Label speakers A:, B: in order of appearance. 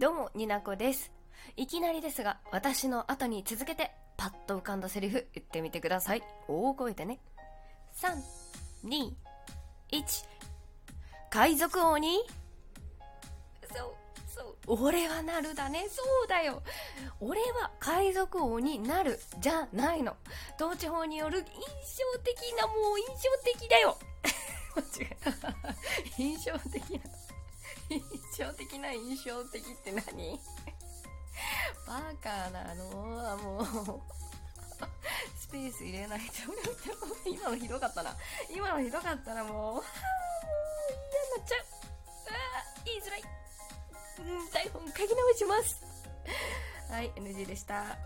A: どうも、になこです。いきなりですが、私の後に続けて、パッと浮かんだセリフ言ってみてください。大声でね。3、2、1。海賊王に？そう、そう。俺はなるだね。そうだよ。俺は海賊王になるじゃないの。統治法による印象的な、もう印象的だよ。間違えた。印象的な。印象的な印象的って何？バカなのはもうスペース入れないと今のひどかったな。今のひどかったらもうもう嫌になっちゃう。あー言いづらい。うん台本書き直します。はい NG でした。